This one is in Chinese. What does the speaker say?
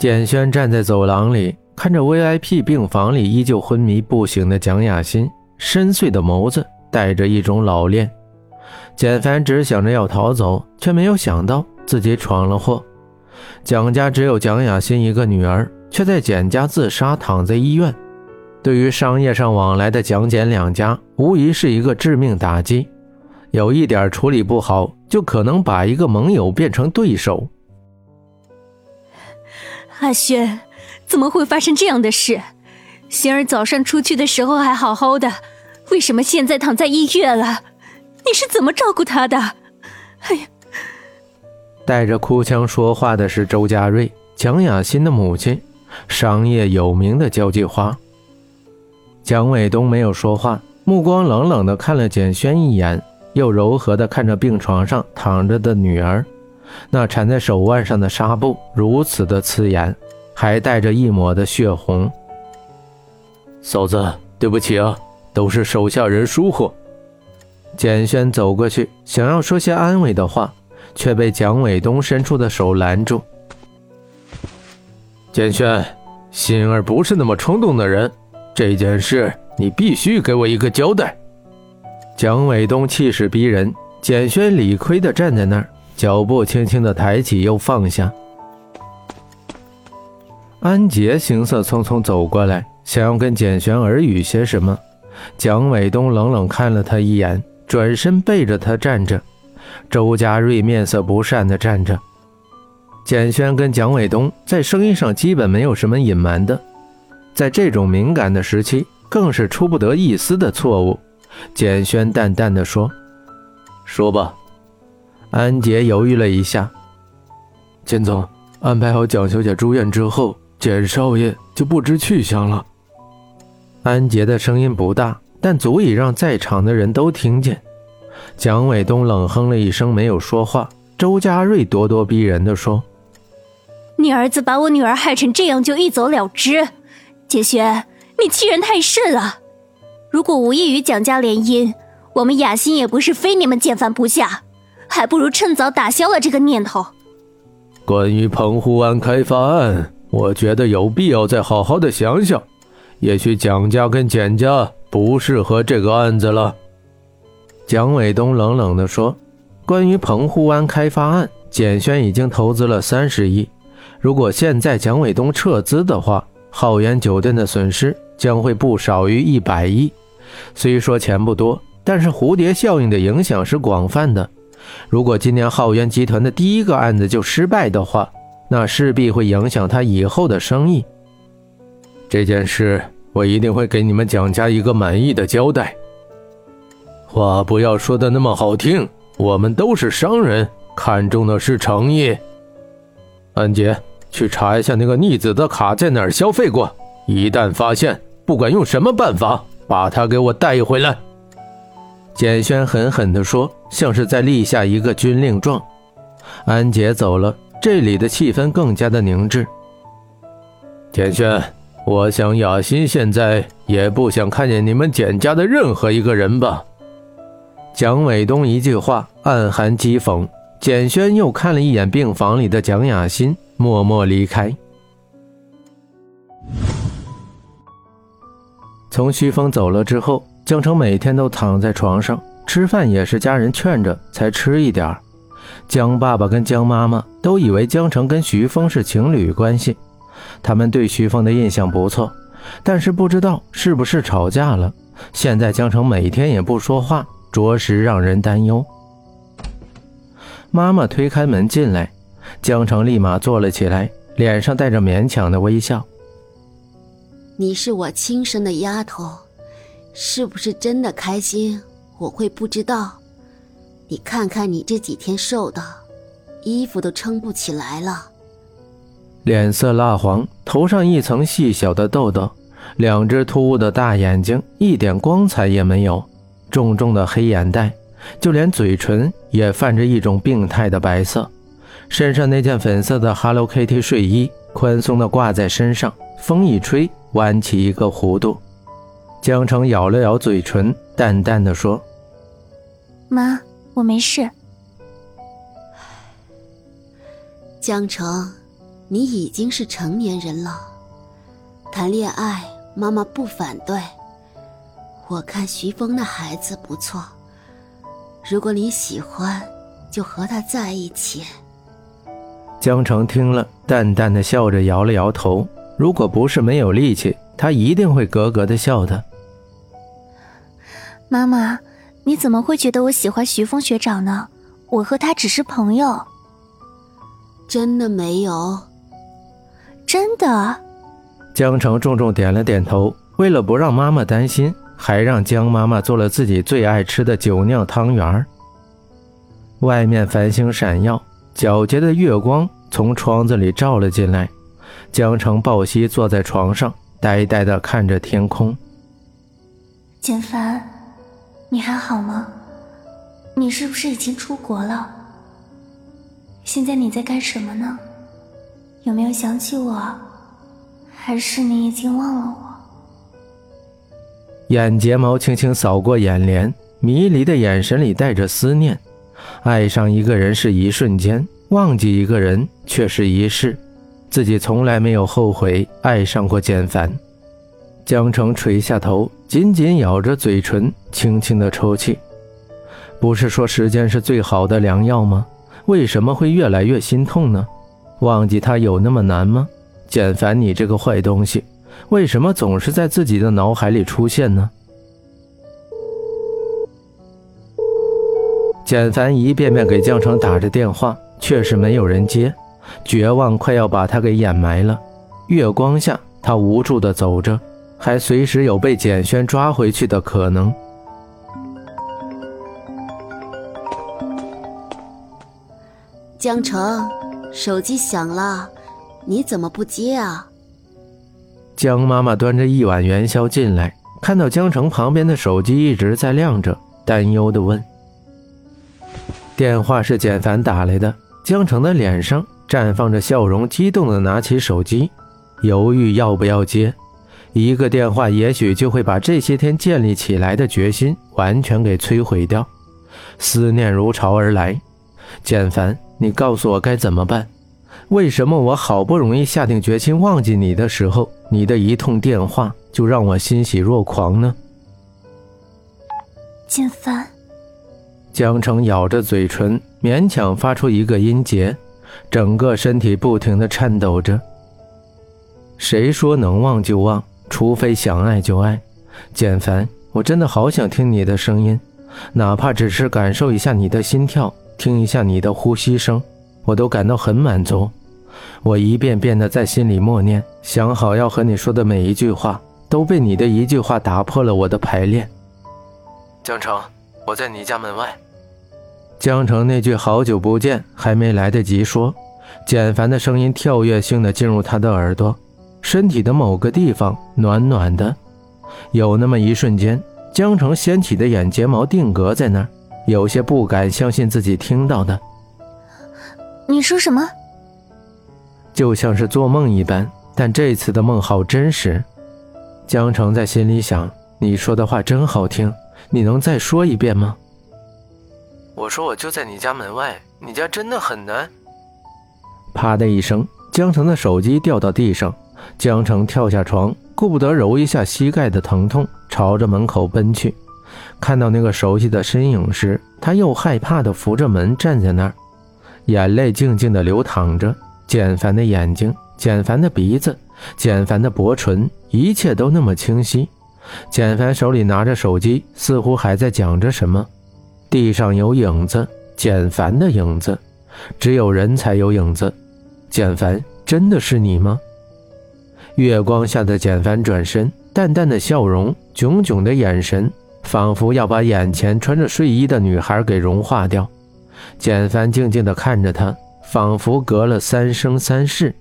简轩站在走廊里，看着 VIP 病房里依旧昏迷不醒的蒋雅欣，深邃的眸子带着一种老练。简凡只想着要逃走，却没有想到自己闯了祸。蒋家只有蒋雅欣一个女儿，却在简家自杀，躺在医院。对于商业上往来的蒋简两家，无疑是一个致命打击。有一点处理不好，就可能把一个盟友变成对手。阿轩，怎么会发生这样的事？心儿早上出去的时候还好好的，为什么现在躺在医院了？你是怎么照顾她的？哎呀！带着哭腔说话的是周家瑞，蒋雅欣的母亲，商业有名的交际花。蒋伟东没有说话，目光冷冷的看了简轩一眼，又柔和的看着病床上躺着的女儿。那缠在手腕上的纱布如此的刺眼，还带着一抹的血红。嫂子，对不起啊，都是手下人疏忽。简轩走过去，想要说些安慰的话，却被蒋伟东伸出的手拦住。简轩，心儿不是那么冲动的人，这件事你必须给我一个交代。蒋伟东气势逼人，简轩理亏的站在那儿。脚步轻轻的抬起，又放下。安杰行色匆匆走过来，想要跟简轩耳语些什么。蒋伟东冷冷看了他一眼，转身背着他站着。周家瑞面色不善的站着。简轩跟蒋伟东在生意上基本没有什么隐瞒的，在这种敏感的时期，更是出不得一丝的错误。简轩淡淡的说：“说吧。”安杰犹豫了一下，简总安排好蒋小姐住院之后，简少爷就不知去向了。安杰的声音不大，但足以让在场的人都听见。蒋伟东冷哼了一声，没有说话。周家瑞咄咄逼人的说：“你儿子把我女儿害成这样就一走了之，简轩，你欺人太甚了。如果无意与蒋家联姻，我们雅欣也不是非你们简凡不下。”还不如趁早打消了这个念头。关于澎湖湾开发案，我觉得有必要再好好的想想。也许蒋家跟简家不适合这个案子了。蒋伟东冷冷地说：“关于澎湖湾开发案，简轩已经投资了三十亿。如果现在蒋伟东撤资的话，浩源酒店的损失将会不少于一百亿。虽说钱不多，但是蝴蝶效应的影响是广泛的。”如果今年浩源集团的第一个案子就失败的话，那势必会影响他以后的生意。这件事我一定会给你们蒋家一个满意的交代。话不要说的那么好听，我们都是商人，看重的是诚意。安杰，去查一下那个逆子的卡在哪儿消费过，一旦发现，不管用什么办法，把他给我带回来。简轩狠狠地说，像是在立下一个军令状。安杰走了，这里的气氛更加的凝滞。简轩，我想雅欣现在也不想看见你们简家的任何一个人吧？蒋伟东一句话，暗含讥讽。简轩又看了一眼病房里的蒋雅欣，默默离开。从徐峰走了之后。江城每天都躺在床上吃饭，也是家人劝着才吃一点江爸爸跟江妈妈都以为江城跟徐峰是情侣关系，他们对徐峰的印象不错，但是不知道是不是吵架了。现在江城每天也不说话，着实让人担忧。妈妈推开门进来，江城立马坐了起来，脸上带着勉强的微笑：“你是我亲生的丫头。”是不是真的开心？我会不知道。你看看你这几天瘦的，衣服都撑不起来了。脸色蜡黄，头上一层细小的痘痘，两只突兀的大眼睛一点光彩也没有，重重的黑眼袋，就连嘴唇也泛着一种病态的白色。身上那件粉色的 Hello Kitty 睡衣宽松的挂在身上，风一吹，弯起一个弧度。江城咬了咬嘴唇，淡淡的说：“妈，我没事。”江城，你已经是成年人了，谈恋爱妈妈不反对。我看徐峰那孩子不错，如果你喜欢，就和他在一起。江城听了，淡淡的笑着，摇了摇头。如果不是没有力气，他一定会咯咯的笑的。妈妈，你怎么会觉得我喜欢徐峰学长呢？我和他只是朋友。真的没有？真的。江城重重点了点头。为了不让妈妈担心，还让江妈妈做了自己最爱吃的酒酿汤圆。外面繁星闪耀，皎洁的月光从窗子里照了进来。江城抱膝坐在床上，呆呆地看着天空。简凡，你还好吗？你是不是已经出国了？现在你在干什么呢？有没有想起我？还是你已经忘了我？眼睫毛轻轻扫过眼帘，迷离的眼神里带着思念。爱上一个人是一瞬间，忘记一个人却是一世。自己从来没有后悔爱上过简凡。江城垂下头，紧紧咬着嘴唇，轻轻的抽泣。不是说时间是最好的良药吗？为什么会越来越心痛呢？忘记他有那么难吗？简凡，你这个坏东西，为什么总是在自己的脑海里出现呢？简凡一遍遍给江城打着电话，却是没有人接。绝望快要把他给掩埋了。月光下，他无助地走着，还随时有被简轩抓回去的可能。江城，手机响了，你怎么不接啊？江妈妈端着一碗元宵进来，看到江城旁边的手机一直在亮着，担忧的问：“电话是简凡打来的。”江城的脸上。绽放着笑容，激动地拿起手机，犹豫要不要接。一个电话也许就会把这些天建立起来的决心完全给摧毁掉。思念如潮而来，简凡，你告诉我该怎么办？为什么我好不容易下定决心忘记你的时候，你的一通电话就让我欣喜若狂呢？简凡，江城咬着嘴唇，勉强发出一个音节。整个身体不停地颤抖着。谁说能忘就忘？除非想爱就爱。简凡，我真的好想听你的声音，哪怕只是感受一下你的心跳，听一下你的呼吸声，我都感到很满足。我一遍遍地在心里默念，想好要和你说的每一句话，都被你的一句话打破了我的排练。江城，我在你家门外。江城那句“好久不见”还没来得及说，简凡的声音跳跃性的进入他的耳朵，身体的某个地方暖暖的。有那么一瞬间，江城掀起的眼睫毛定格在那儿，有些不敢相信自己听到的。你说什么？就像是做梦一般，但这次的梦好真实。江城在心里想：“你说的话真好听，你能再说一遍吗？”我说我就在你家门外，你家真的很难。啪的一声，江城的手机掉到地上，江城跳下床，顾不得揉一下膝盖的疼痛，朝着门口奔去。看到那个熟悉的身影时，他又害怕的扶着门站在那儿，眼泪静静的流淌着。简凡的眼睛，简凡的鼻子，简凡的薄唇，一切都那么清晰。简凡手里拿着手机，似乎还在讲着什么。地上有影子，简凡的影子，只有人才有影子。简凡，真的是你吗？月光下的简凡转身，淡淡的笑容，炯炯的眼神，仿佛要把眼前穿着睡衣的女孩给融化掉。简凡静静地看着他，仿佛隔了三生三世，